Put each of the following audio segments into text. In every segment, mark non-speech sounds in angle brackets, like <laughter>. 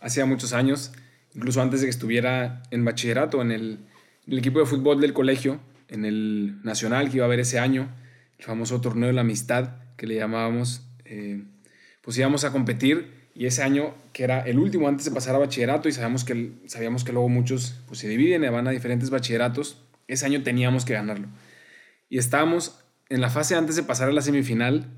hacía muchos años, incluso antes de que estuviera en bachillerato, en el, equipo de fútbol del colegio, en el nacional que iba a haber ese año, el famoso torneo de la amistad que le llamábamos, eh, pues íbamos a competir y ese año, que era el último antes de pasar a bachillerato, y sabíamos que, sabíamos que luego muchos pues, se dividen y van a diferentes bachilleratos, ese año teníamos que ganarlo. Y estábamos en la fase antes de pasar a la semifinal,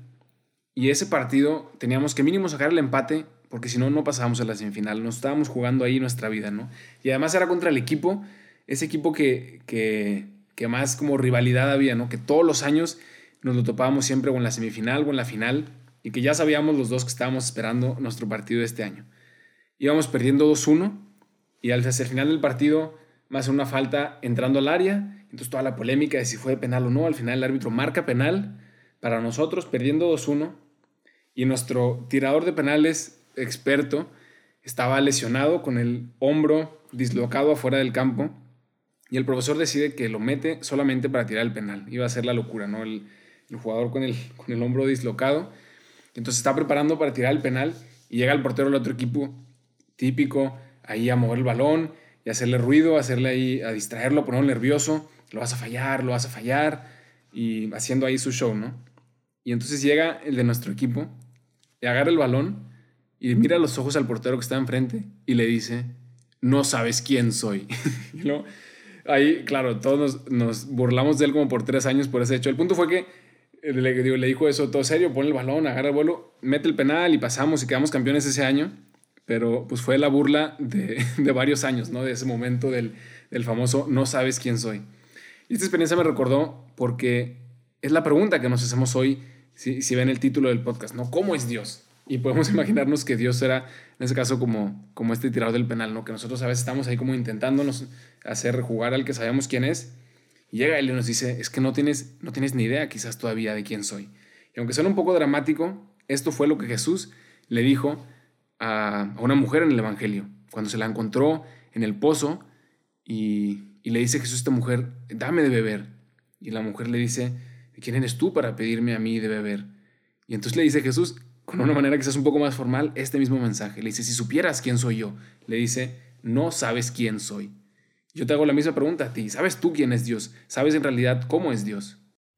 y ese partido teníamos que mínimo sacar el empate, porque si no, no pasábamos a la semifinal. Nos estábamos jugando ahí nuestra vida, ¿no? Y además era contra el equipo, ese equipo que, que, que más como rivalidad había, ¿no? Que todos los años nos lo topábamos siempre o en la semifinal o en la final y que ya sabíamos los dos que estábamos esperando nuestro partido de este año. Íbamos perdiendo 2-1 y al hacia el final del partido más una falta entrando al área, entonces toda la polémica de si fue penal o no, al final el árbitro marca penal para nosotros perdiendo 2-1 y nuestro tirador de penales experto estaba lesionado con el hombro dislocado afuera del campo y el profesor decide que lo mete solamente para tirar el penal. Iba a ser la locura, ¿no? El, jugador con el, con el hombro dislocado entonces está preparando para tirar el penal y llega el portero del otro equipo, típico, ahí a mover el balón y hacerle ruido, hacerle ahí, a distraerlo, ponerlo nervioso, lo vas a fallar, lo vas a fallar, y haciendo ahí su show, ¿no? Y entonces llega el de nuestro equipo y agarra el balón y mira los ojos al portero que está enfrente y le dice, no sabes quién soy. <laughs> ahí, claro, todos nos, burlamos de él como por tres años por ese hecho. El punto fue que le, le dijo eso todo serio, pone el balón, agarra el vuelo, mete el penal y pasamos y quedamos campeones ese año. Pero pues fue la burla <laughs> de, varios años, ¿no? De ese momento del, del, famoso no sabes quién soy. Y esta experiencia me recordó porque es la pregunta que nos hacemos hoy si, si ven el título del podcast, ¿no? ¿Cómo es Dios? Y podemos imaginarnos que Dios era, en ese caso, como, como este tirador del penal, ¿no? Que nosotros a veces estamos ahí como intentándonos hacer jugar al que sabemos quién es y llega él y nos dice, es que no tienes, no tienes ni idea quizás todavía de quién soy. Y aunque suena un poco dramático, esto fue lo que Jesús le dijo a, una mujer en el Evangelio, cuando se la encontró en el pozo y, y le dice Jesús a esta mujer, dame de beber. Y la mujer le dice, ¿quién eres tú para pedirme a mí de beber? Y entonces le dice Jesús, con una manera quizás un poco más formal, este mismo mensaje. Le dice, si supieras quién soy yo, le dice, no sabes quién soy. Yo te hago la misma pregunta a ti. ¿Sabes tú quién es Dios? ¿Sabes en realidad cómo es Dios?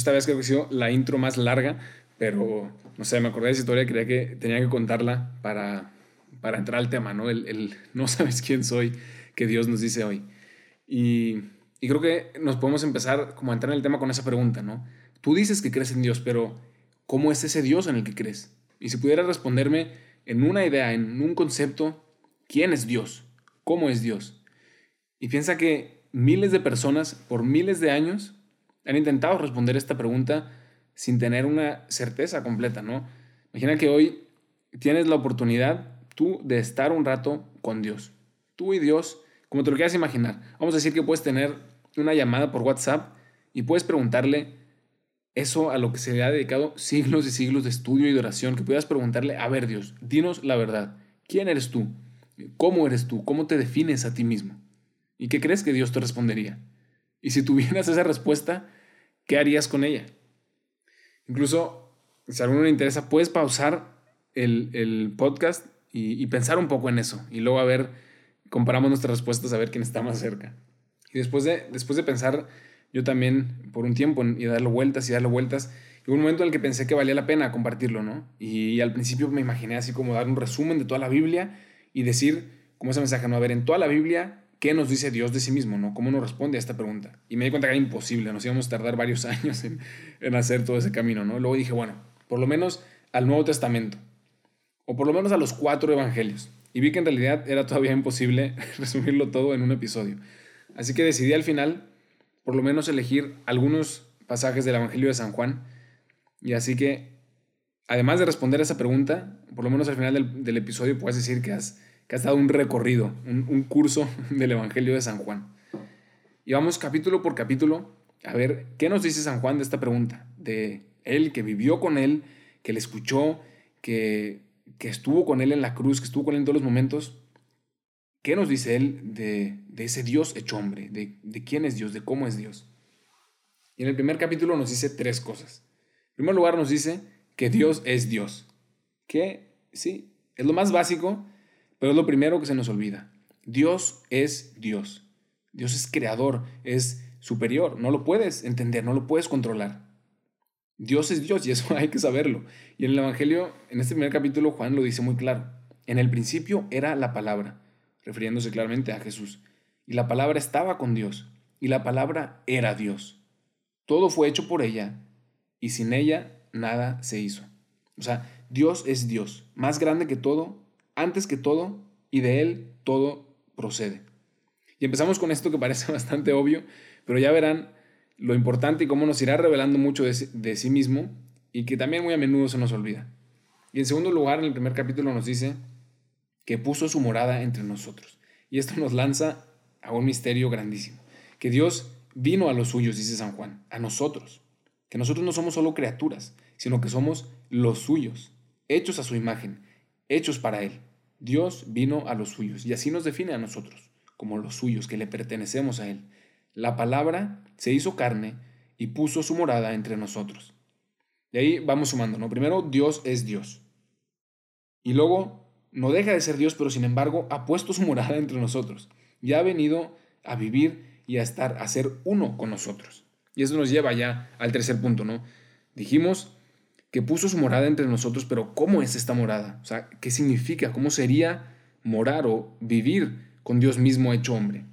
Esta vez creo que ha sido la intro más larga, pero no sé, me acordé de esa historia, creía que tenía que contarla para, para entrar al tema, ¿no? El, no sabes quién soy que Dios nos dice hoy. Y, y creo que nos podemos empezar como a entrar en el tema con esa pregunta, ¿no? Tú dices que crees en Dios, pero ¿cómo es ese Dios en el que crees? Y si pudieras responderme en una idea, en un concepto, ¿quién es Dios? ¿Cómo es Dios? Y piensa que miles de personas por miles de años han intentado responder esta pregunta sin tener una certeza completa, ¿no? Imagina que hoy tienes la oportunidad tú de estar un rato con Dios. Tú y Dios, como te lo quieras imaginar. Vamos a decir que puedes tener una llamada por WhatsApp y puedes preguntarle eso a lo que se le ha dedicado siglos y siglos de estudio y de oración, que puedas preguntarle, a ver Dios, dinos la verdad. ¿Quién eres tú? ¿Cómo eres tú? ¿Cómo te defines a ti mismo? ¿Y qué crees que Dios te respondería? Y si tuvieras esa respuesta, ¿qué harías con ella? Incluso, si a alguno le interesa, puedes pausar el, podcast y, pensar un poco en eso. Y luego a ver, comparamos nuestras respuestas a ver quién está más cerca. Y después de, después de pensar, yo también por un tiempo y darle vueltas y darle vueltas, hubo un momento en el que pensé que valía la pena compartirlo, ¿no? Y, al principio me imaginé así como dar un resumen de toda la Biblia y decir, como ese mensaje, no, a ver, en toda la Biblia, ¿qué nos dice Dios de sí mismo? ¿no? ¿Cómo nos responde a esta pregunta? Y me di cuenta que era imposible, nos íbamos a tardar varios <laughs> años en, hacer todo ese camino. ¿no? Luego dije, bueno, por lo menos al Nuevo Testamento, o por lo menos a los cuatro evangelios. Y vi que en realidad era todavía imposible <laughs> resumirlo todo en un episodio. Así que decidí al final por lo menos elegir algunos pasajes del Evangelio de San Juan. Y así que, además de responder a esa pregunta, por lo menos al final del, episodio puedes decir que has, que has dado un recorrido, un, un curso <laughs> del Evangelio de San Juan. Y vamos capítulo por capítulo a ver qué nos dice San Juan de esta pregunta, de él que vivió con él, que le escuchó, que, que estuvo con él en la cruz, que estuvo con él en todos los momentos. ¿Qué nos dice él de, de ese Dios hecho hombre? De, de quién es Dios, de cómo es Dios. Y en el primer capítulo nos dice tres cosas. En primer lugar nos dice que Dios es Dios. Que sí, es lo más básico, pero es lo primero que se nos olvida. Dios es Dios. Dios es creador, es superior. No lo puedes entender, no lo puedes controlar. Dios es Dios y <laughs> eso hay que saberlo. Y en el Evangelio, en este primer capítulo, Juan lo dice muy claro. En el principio era la palabra, refiriéndose claramente a Jesús. Y la palabra estaba con Dios. Y la palabra era Dios. Todo fue hecho por ella y sin ella nada se hizo. O sea, Dios es Dios, más grande que todo, antes que todo, y de Él todo procede. Y empezamos con esto que parece <laughs> bastante obvio, pero ya verán lo importante y cómo nos irá revelando mucho de, sí mismo y que también muy a menudo se nos olvida. Y en segundo lugar, en el primer capítulo nos dice que puso su morada entre nosotros. Y esto nos lanza a un misterio grandísimo. Que Dios vino a los suyos, dice San Juan, a nosotros. Que nosotros no somos solo criaturas, sino que somos los suyos, hechos a su imagen, hechos para Él. Dios vino a los suyos y así nos define a nosotros, como los suyos, que le pertenecemos a Él. La palabra se hizo carne y puso su morada entre nosotros. Y ahí vamos sumando, ¿no? Primero, Dios es Dios. Y luego, no deja de ser Dios, pero sin embargo ha puesto su morada entre nosotros. Y ha venido a vivir y a estar, a ser uno con nosotros. Y eso nos lleva ya al tercer punto, ¿no? Dijimos que puso su morada entre nosotros, pero ¿cómo es esta morada? O sea, ¿qué significa? ¿Cómo sería morar o vivir con Dios mismo hecho hombre?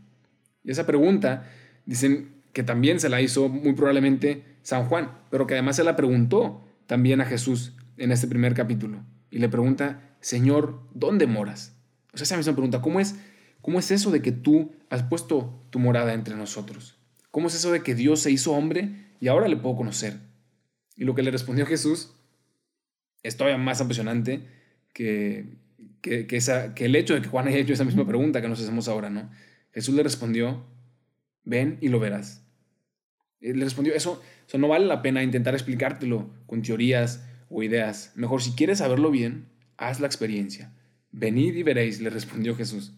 Y esa pregunta Dicen que también se la hizo muy probablemente San Juan, pero que además se la preguntó también a Jesús en este primer capítulo. Y le pregunta, Señor, ¿dónde moras? O sea, esa misma pregunta, ¿cómo es, ¿cómo es eso de que tú has puesto tu morada entre nosotros? ¿Cómo es eso de que Dios se hizo hombre y ahora le puedo conocer? Y lo que le respondió Jesús es todavía más apasionante que, que, esa, que el hecho de que Juan haya hecho esa misma pregunta que nos hacemos ahora, ¿no? Jesús le respondió, ven y lo verás. Le respondió, eso, eso no vale la pena intentar explicártelo con teorías o ideas. Mejor si quieres saberlo bien, haz la experiencia. Venid y veréis, le respondió Jesús.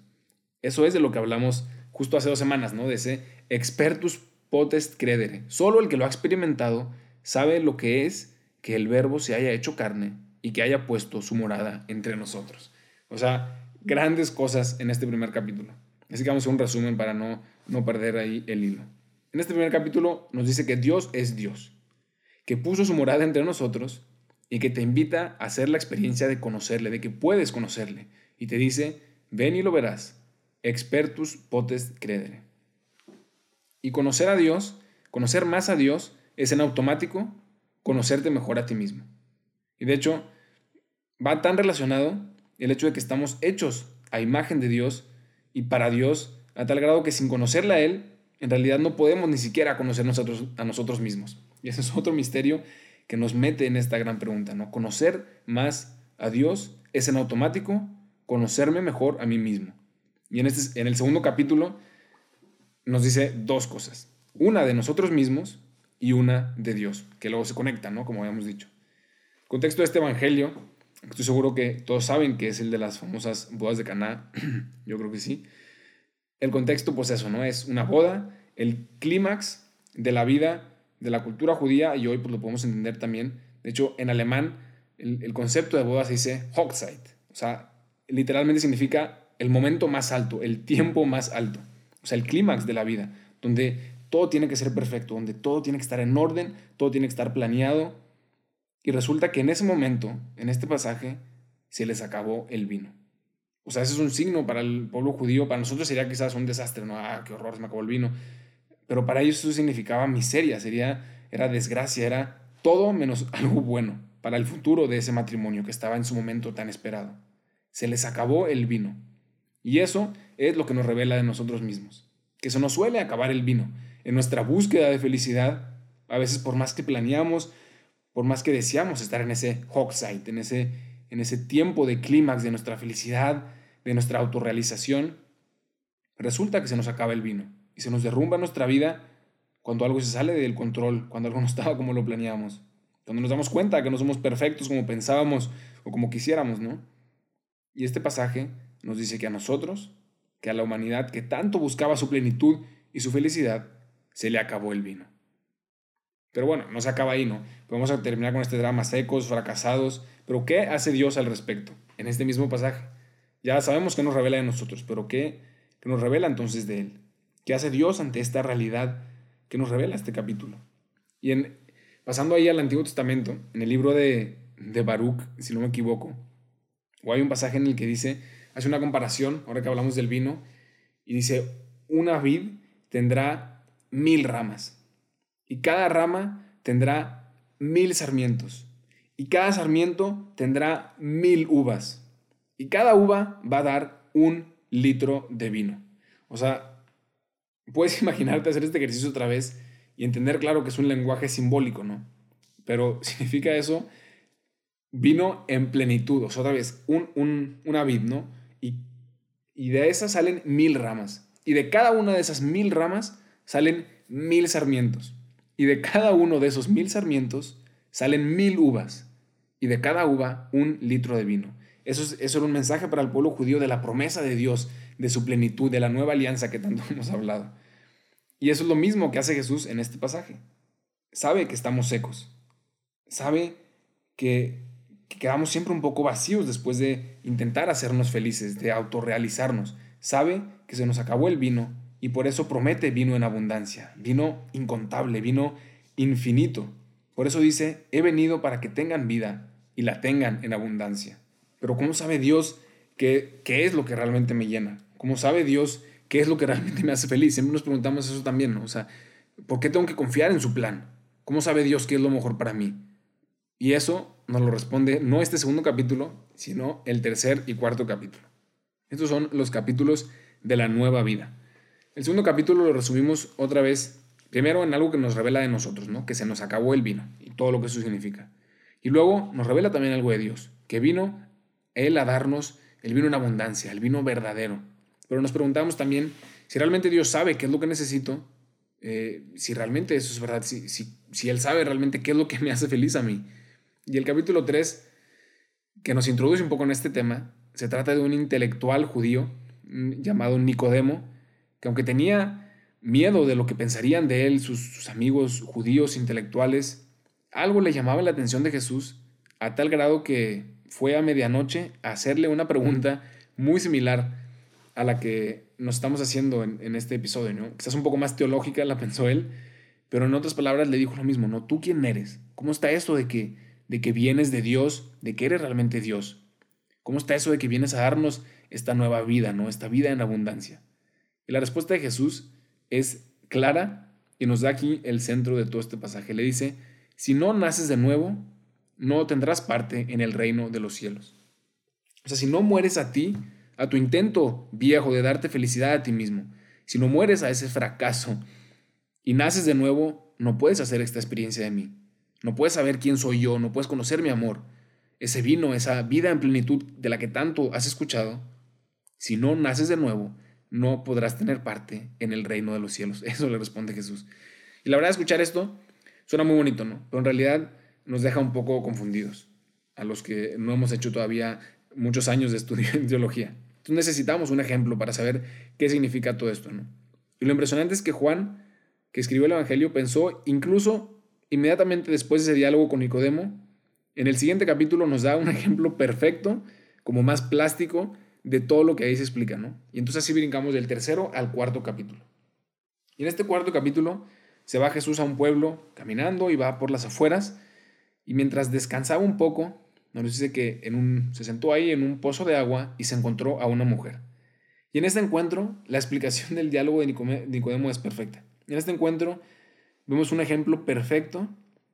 Eso es de lo que hablamos justo hace dos semanas, ¿no? De ese expertus potest credere. Solo el que lo ha experimentado sabe lo que es que el verbo se haya hecho carne y que haya puesto su morada entre nosotros. O sea, grandes cosas en este primer capítulo. Así que vamos a un resumen para no, no perder ahí el hilo. En este primer capítulo nos dice que Dios es Dios, que puso su morada entre nosotros y que te invita a hacer la experiencia de conocerle, de que puedes conocerle. Y te dice, ven y lo verás, expertus potes credere. Y conocer a Dios, conocer más a Dios, es en automático conocerte mejor a ti mismo. Y de hecho, va tan relacionado el hecho de que estamos hechos a imagen de Dios y para Dios a tal grado que sin conocerla a Él, en realidad no podemos ni siquiera conocernos a nosotros mismos. Y ese es otro misterio que nos mete en esta gran pregunta, ¿no? Conocer más a Dios es en automático conocerme mejor a mí mismo. Y en, este, en el segundo capítulo nos dice dos cosas. Una de nosotros mismos y una de Dios, que luego se conectan, ¿no? Como habíamos dicho. El contexto de este evangelio Estoy seguro que todos saben que es el de las famosas bodas de Caná. <clears throat> Yo creo que sí. El contexto, pues eso, ¿no? Es una boda, el clímax de la vida de la cultura judía y hoy pues lo podemos entender también. De hecho, en alemán el, concepto de boda se dice Hochzeit. O sea, literalmente significa el momento más alto, el tiempo más alto. O sea, el clímax de la vida, donde todo tiene que ser perfecto, donde todo tiene que estar en orden, todo tiene que estar planeado, y resulta que en ese momento, en este pasaje, se les acabó el vino. O sea, ese es un signo para el pueblo judío. Para nosotros sería quizás un desastre, ¿no? Ah, qué horror, se me acabó el vino. Pero para ellos eso significaba miseria, sería, era desgracia, era todo menos <laughs> algo bueno para el futuro de ese matrimonio que estaba en su momento tan esperado. Se les acabó el vino. Y eso es lo que nos revela de nosotros mismos, que se nos suele acabar el vino en nuestra búsqueda de felicidad, a veces por más que planeamos, por más que deseamos estar en ese site, en ese, en ese tiempo de clímax de nuestra felicidad, de nuestra autorrealización, resulta que se nos acaba el vino y se nos derrumba nuestra vida cuando algo se sale del control, cuando algo <laughs> no estaba como lo planeamos, cuando nos damos cuenta que no somos perfectos como pensábamos o como quisiéramos, ¿no? Y este pasaje nos dice que a nosotros, que a la humanidad que tanto buscaba su plenitud y su felicidad, se le acabó el vino. Pero bueno, no se acaba ahí, ¿no? Vamos a terminar con este drama secos, fracasados. Pero ¿qué hace Dios al respecto en este mismo pasaje? Ya sabemos que nos revela de nosotros, pero ¿qué, qué nos revela entonces de Él? ¿Qué hace Dios ante esta realidad que nos revela este capítulo? Y en, pasando ahí al Antiguo Testamento, en el libro de, de Baruch, si no me equivoco, o hay un pasaje en el que dice, hace una comparación, ahora que hablamos del vino, y dice, una vid tendrá mil ramas y cada rama tendrá mil sarmientos, y cada sarmiento tendrá mil uvas, y cada uva va a dar un litro de vino. O sea, puedes <laughs> imaginarte hacer este ejercicio otra vez y entender, claro, que es un lenguaje simbólico, ¿no? Pero <laughs> significa eso vino en plenitud, o sea, otra vez, un, una vid, ¿no? Y, y de esas salen mil ramas. Y de cada una de esas mil ramas salen mil sarmientos y de cada uno de esos mil sarmientos salen mil uvas, y de cada uva un litro de vino. Eso, es, eso era un mensaje para el pueblo judío de la promesa de Dios, de su plenitud, de la nueva alianza que tanto <laughs> hemos hablado. Y eso es lo mismo que hace Jesús en este pasaje. Sabe que estamos secos. Sabe que, que quedamos siempre un poco vacíos después de intentar hacernos felices, de autorrealizarnos. Sabe que se nos acabó el vino y por eso promete vino en abundancia, vino incontable, vino infinito. Por eso dice, he venido para que tengan vida y la tengan en abundancia. Pero ¿cómo sabe Dios qué, qué es lo que realmente me llena? ¿Cómo sabe Dios qué es lo que realmente me hace feliz? Siempre nos preguntamos eso también, ¿no? O sea, ¿por qué tengo que confiar en su plan? ¿Cómo sabe Dios qué es lo mejor para mí? Y eso nos lo responde no este segundo capítulo, sino el tercer y cuarto capítulo. Estos son los capítulos de la nueva vida. El segundo capítulo lo resumimos otra vez, primero en algo que nos revela de nosotros, ¿no? que se nos acabó el vino y todo lo que eso significa. Y luego nos revela también algo de Dios, que vino Él a darnos el vino en abundancia, el vino verdadero. Pero nos preguntamos también si realmente Dios sabe qué es lo que necesito, eh, si realmente eso es verdad, si, si Él sabe realmente qué es lo que me hace feliz a mí. Y el capítulo 3, que nos introduce un poco en este tema, se trata de un intelectual judío mm, llamado Nicodemo, que aunque tenía miedo de lo que pensarían de él sus, amigos judíos intelectuales, algo le llamaba la atención de Jesús a tal grado que fue a medianoche a hacerle una pregunta muy similar a la que nos estamos haciendo en, este episodio, ¿no? Quizás un poco más teológica la pensó él, pero en otras palabras le dijo lo mismo, ¿no? ¿Tú quién eres? ¿Cómo está eso de que, de que vienes de Dios, de que eres realmente Dios? ¿Cómo está eso de que vienes a darnos esta nueva vida, ¿no? Esta vida en abundancia. Y la respuesta de Jesús es clara y nos da aquí el centro de todo este pasaje. Le dice, si no naces de nuevo, no tendrás parte en el reino de los cielos. O sea, si no mueres a ti, a tu intento viejo de darte felicidad a ti mismo, si no mueres a ese fracaso y naces de nuevo, no puedes hacer esta experiencia de mí. No puedes saber quién soy yo, no puedes conocer mi amor, ese vino, esa vida en plenitud de la que tanto has escuchado. Si no naces de nuevo, no podrás tener parte en el reino de los cielos. <laughs> Eso le responde Jesús. Y la verdad, escuchar esto suena muy bonito, ¿no? Pero en realidad nos deja un poco confundidos a los que no hemos hecho todavía muchos años de estudio en teología. Entonces necesitamos un ejemplo para saber qué significa todo esto, ¿no? Y lo impresionante es que Juan, que escribió el Evangelio, pensó incluso inmediatamente después de ese diálogo con Nicodemo, en el siguiente capítulo nos da un ejemplo perfecto, como más plástico, de todo lo que ahí se explica, ¿no? Y entonces así brincamos del tercero al cuarto capítulo. Y en este cuarto capítulo se va Jesús a un pueblo caminando y va por las afueras y mientras descansaba un poco, nos dice que en un, se sentó ahí en un pozo de agua y se encontró a una mujer. Y en este encuentro, la explicación <laughs> del diálogo de Nicodemo es perfecta. En este encuentro vemos un ejemplo perfecto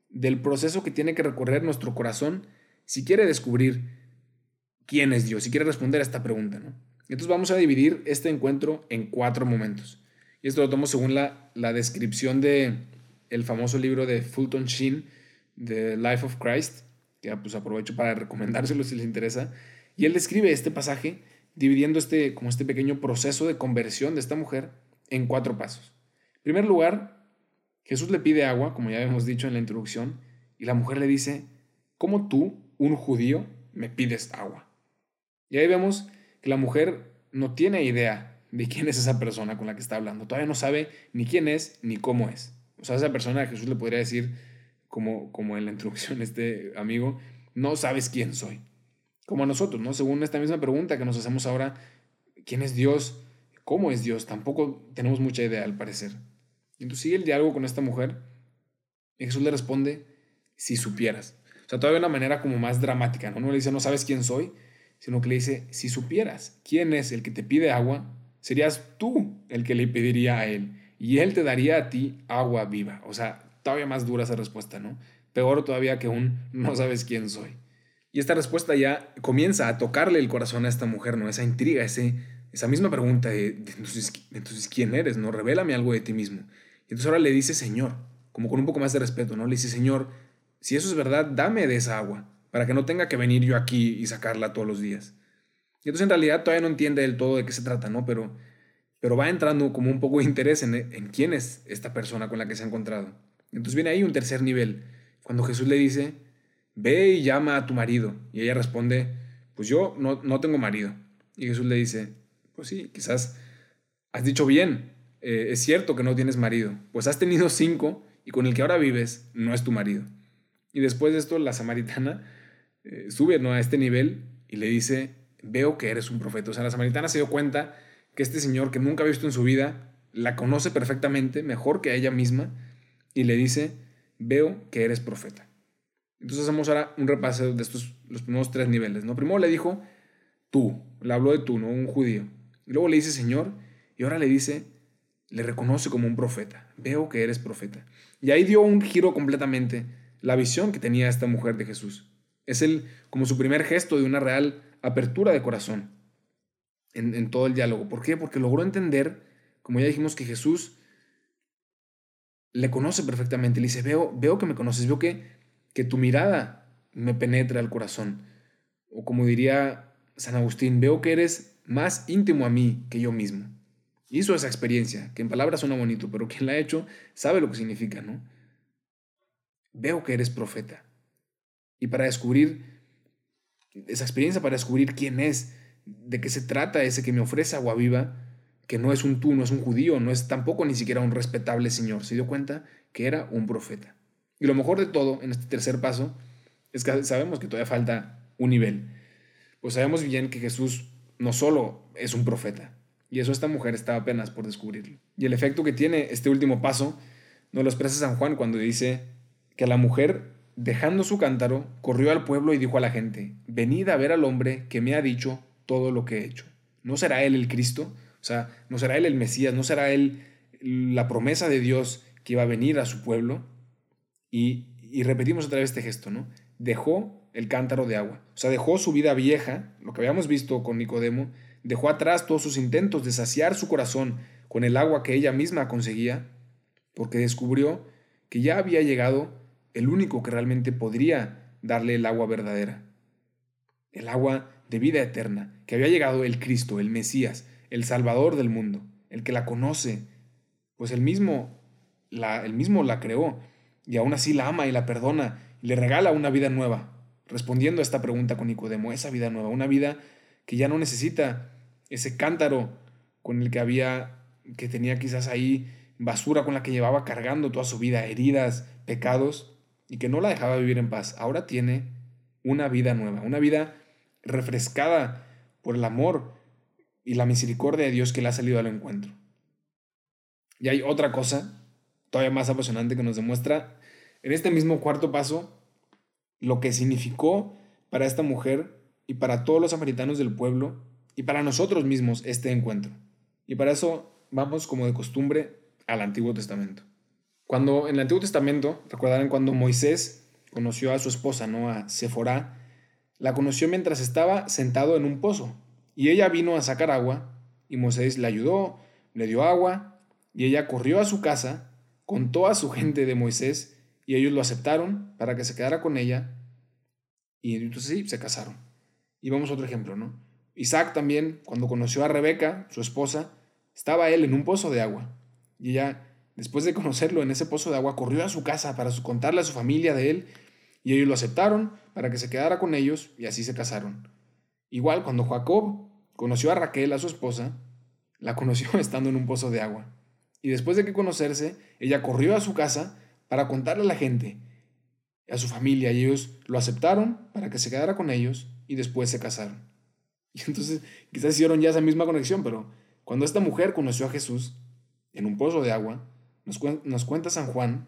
del proceso que tiene que recorrer nuestro corazón si quiere descubrir quién es Dios, si quiere responder a esta pregunta. ¿no? Entonces vamos a dividir este encuentro en cuatro momentos. Y esto lo tomo según la, la descripción de el famoso libro de Fulton Sheen, The Life of Christ, que pues aprovecho para recomendárselo si les interesa. Y él describe este pasaje dividiendo este, como este pequeño proceso de conversión de esta mujer en cuatro pasos. En primer lugar, Jesús le pide agua, como ya hemos dicho en la introducción, y la mujer le dice, ¿cómo tú, un judío, me pides agua? Y ahí vemos que la mujer no tiene idea de quién es esa persona con la que está hablando. Todavía no sabe ni quién es ni cómo es. O sea, esa persona Jesús le podría decir, como, como en la introducción <laughs> este amigo, no sabes quién soy. Como a nosotros, ¿no? Según esta misma pregunta que nos hacemos ahora, ¿quién es Dios? ¿Cómo es Dios? Tampoco tenemos mucha idea al parecer. Entonces sigue el diálogo con esta mujer y Jesús le responde, si supieras. O sea, todavía de una manera como más dramática, ¿no? No le dice, no sabes quién soy, sino que le dice, si supieras quién es el que te pide agua, serías tú el que le pediría a él y él te daría a ti agua viva. O sea, todavía más dura esa respuesta, ¿no? Peor todavía que un no sabes quién soy. Y esta respuesta ya comienza a tocarle el corazón a esta mujer, ¿no? Esa intriga, ese, esa misma pregunta de, entonces, entonces, ¿quién eres? ¿No? Revélame algo de ti mismo. Y entonces ahora le dice Señor, como con un poco más de respeto, ¿no? Le dice, Señor, si eso es verdad, dame de esa agua, para que no tenga que venir yo aquí y sacarla todos los días. Y entonces en realidad todavía no entiende del todo de qué se trata, ¿no? Pero, pero va entrando como un poco de interés en, en quién es esta persona con la que se ha encontrado. Entonces viene ahí un tercer nivel, cuando Jesús le dice, ve y llama a tu marido. Y ella responde, pues yo no, no tengo marido. Y Jesús le dice, pues sí, quizás has dicho bien, eh, es cierto que no tienes marido, pues has tenido cinco y con el que ahora vives no es tu marido. Y después de esto, la samaritana eh, sube ¿no? a este nivel y le dice, veo que eres un profeta. O sea, la samaritana se dio cuenta que este señor que nunca ha visto en su vida, la conoce perfectamente, mejor que a ella misma, y le dice, veo que eres profeta. Entonces hacemos ahora un repaso de estos, los primeros tres niveles. ¿no? Primero le dijo, tú, le habló de tú, ¿no? Un judío. Luego le dice, Señor, y ahora le dice, le reconoce como un profeta. Veo que eres profeta. Y ahí dio un giro completamente la visión que tenía esta mujer de Jesús. Es el, como su primer gesto de una real apertura de corazón en, todo el diálogo. ¿Por qué? Porque logró entender, como ya dijimos, que Jesús le conoce perfectamente. Le dice, veo, veo que me conoces, veo que, que tu mirada me penetra al corazón. O como diría San Agustín, veo que eres más íntimo a mí que yo mismo hizo esa experiencia, que en palabras suena bonito, pero quien la ha hecho sabe lo que significa, ¿no? Veo que eres profeta. Y para descubrir esa experiencia, para descubrir quién es, de qué se trata ese que me ofrece agua viva, que no es un tú, no es un judío, no es tampoco ni siquiera un respetable señor, se dio cuenta que era un profeta. Y lo mejor de todo, en este tercer paso, es que sabemos que todavía falta un nivel. Pues sabemos bien que Jesús no solo es un profeta, y eso esta mujer estaba apenas por descubrirlo. Y el efecto que tiene este último paso nos lo expresa San Juan cuando dice que la mujer, dejando su cántaro, corrió al pueblo y dijo a la gente, venid a ver al hombre que me ha dicho todo lo que he hecho. ¿No será él el Cristo? O sea, ¿no será él el Mesías? ¿No será él la promesa de Dios que iba a venir a su pueblo? Y, y repetimos otra vez este gesto, ¿no? Dejó el cántaro de agua. O sea, dejó su vida vieja, lo que habíamos visto con Nicodemo, Dejó atrás todos sus intentos de saciar su corazón con el agua que ella misma conseguía, porque descubrió que ya había llegado el único que realmente podría darle el agua verdadera, el agua de vida eterna, que había llegado el Cristo, el Mesías, el Salvador del mundo, el que la conoce, pues el mismo la, mismo la creó y aún así la ama y la perdona y le regala una vida nueva, respondiendo a esta pregunta con Nicodemo, esa vida nueva, una vida que ya no necesita ese cántaro con el que había, que tenía quizás ahí basura con la que llevaba cargando toda su vida, heridas, pecados, y que no la dejaba vivir en paz. Ahora tiene una vida nueva, una vida refrescada por el amor y la misericordia de Dios que le ha salido al encuentro. Y hay otra cosa todavía más apasionante que nos demuestra en este mismo cuarto paso lo que significó para esta mujer y para todos los samaritanos del pueblo y para nosotros mismos este encuentro. Y para eso vamos como de costumbre al Antiguo Testamento. Cuando en el Antiguo Testamento, recordarán cuando Moisés conoció a su esposa, ¿no? A Sephora, la conoció mientras estaba sentado en un pozo. Y ella vino a sacar agua y Moisés le ayudó, le dio agua Y ella corrió a su casa, contó a su gente de Moisés, y ellos lo aceptaron para que se quedara con ella. Y entonces sí, se casaron. Y vamos a otro ejemplo, ¿no? Isaac también, cuando conoció a Rebeca, su esposa, estaba él en un pozo de agua. Y ella, después de conocerlo en ese pozo de agua, corrió a su casa para contarle a su familia de él. Y ellos lo aceptaron para que se quedara con ellos y así se casaron. Igual cuando Jacob conoció a Raquel, a su esposa, la conoció <laughs> estando en un pozo de agua. Y después de que conocerse, ella corrió a su casa para contarle a la gente, a su familia, y ellos lo aceptaron para que se quedara con ellos y después se casaron. <laughs> Y entonces quizás hicieron ya esa misma conexión, pero cuando esta mujer conoció a Jesús en un pozo de agua, nos, nos cuenta San Juan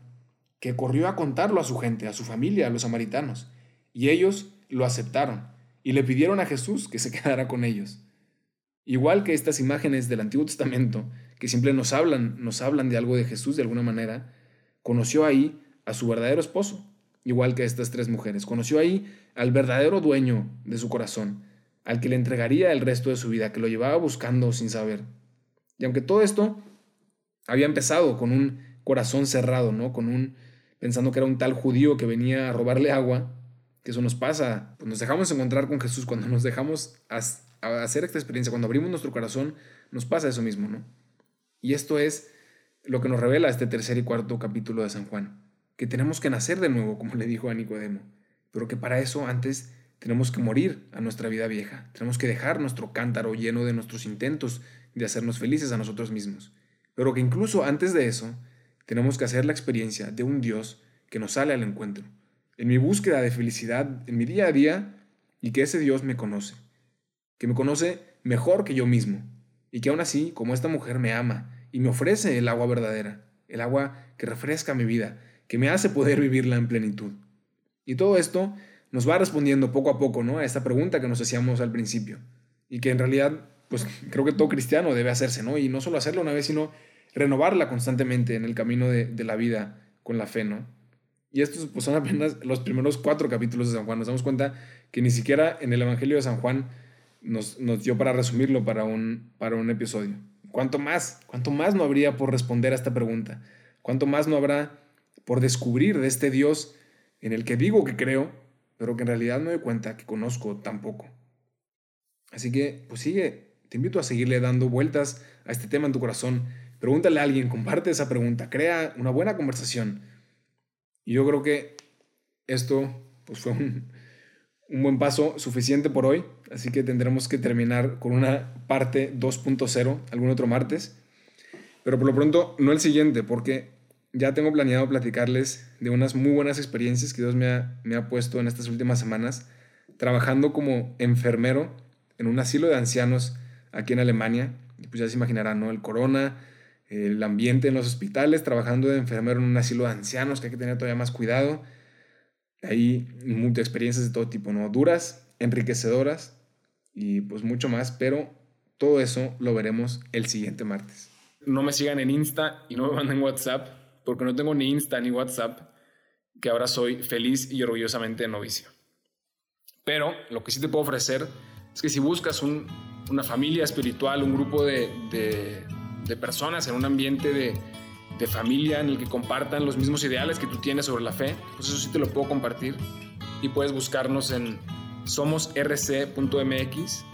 que corrió a contarlo a su gente, a su familia, a los samaritanos, y ellos lo aceptaron y le pidieron a Jesús que se <laughs> quedara con ellos. Igual que estas imágenes del Antiguo Testamento, que siempre nos hablan, nos hablan de algo de Jesús de alguna manera, conoció ahí a su verdadero esposo, igual que estas tres mujeres. Conoció ahí al verdadero dueño de su corazón, al que le entregaría el resto de su vida, que lo llevaba buscando sin saber. Y aunque todo esto había empezado con un corazón cerrado, ¿no? Con un pensando que era un tal judío que venía a robarle agua, que eso nos pasa, pues nos dejamos encontrar con Jesús cuando nos dejamos hacer esta experiencia, cuando abrimos nuestro corazón, nos pasa eso mismo, ¿no? Y esto es lo que nos revela este tercer y cuarto capítulo de San Juan, que tenemos que nacer de nuevo, como le dijo a Nicodemo, pero que para eso antes tenemos que morir a nuestra vida vieja, tenemos que dejar nuestro cántaro lleno de nuestros intentos de hacernos felices a nosotros mismos, pero que incluso antes de eso tenemos que hacer la experiencia de un Dios que nos sale al encuentro, en mi búsqueda de felicidad, en mi día a día, y que ese Dios me conoce, que me conoce mejor que yo mismo, y que aún así, como esta mujer me ama y me ofrece el agua verdadera, el agua que refresca mi vida, que me hace poder vivirla en plenitud. Y todo esto nos va respondiendo poco a poco, ¿no? A esta pregunta que nos hacíamos al principio, y que en realidad, pues creo que todo cristiano debe hacerse, ¿no? Y no solo hacerlo una vez, sino renovarla constantemente en el camino de, de la vida con la fe, ¿no? Y estos pues, son apenas los primeros cuatro capítulos de San Juan. Nos damos cuenta que ni siquiera en el Evangelio de San Juan nos, nos dio para resumirlo para un, para un episodio. ¿Cuánto más? ¿Cuánto más no habría por responder a esta pregunta? ¿Cuánto más no habrá por descubrir de este Dios en el que digo que creo, pero que en realidad me doy cuenta que conozco tan poco? Así que, pues sigue, te invito a seguirle dando vueltas a este tema en tu corazón. Pregúntale a alguien, comparte esa pregunta, crea una buena conversación y yo creo que esto pues, fue un, buen paso suficiente por hoy, así que tendremos que terminar con una parte 2.0 algún otro martes. Pero por lo pronto no el siguiente, porque ya tengo planeado platicarles de unas muy buenas experiencias que Dios me ha, me ha puesto en estas últimas semanas, trabajando como enfermero en un asilo de ancianos aquí en Alemania. Y pues ya se imaginarán, ¿no? El corona, el ambiente en los hospitales, trabajando de enfermero en un asilo de ancianos, que hay que tener todavía más cuidado. Hay muchas experiencias de todo tipo, ¿no? Duras, enriquecedoras y pues mucho más, pero todo eso lo veremos el siguiente martes. No me sigan en Insta y no me manden WhatsApp, porque no tengo ni Insta ni WhatsApp, que ahora soy feliz y orgullosamente novicio. Pero lo que sí te puedo ofrecer es que si buscas una familia espiritual, un grupo de de personas, en un ambiente de, de, familia en el que compartan los mismos ideales que tú tienes sobre la fe, pues eso sí te lo puedo compartir. Y puedes buscarnos en somosrc.mx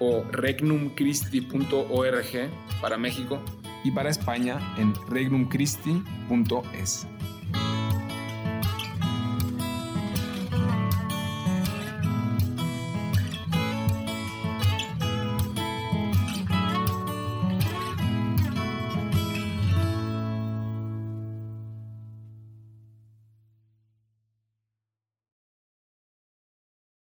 o regnumchristi.org para México y para España en regnumchristi.es.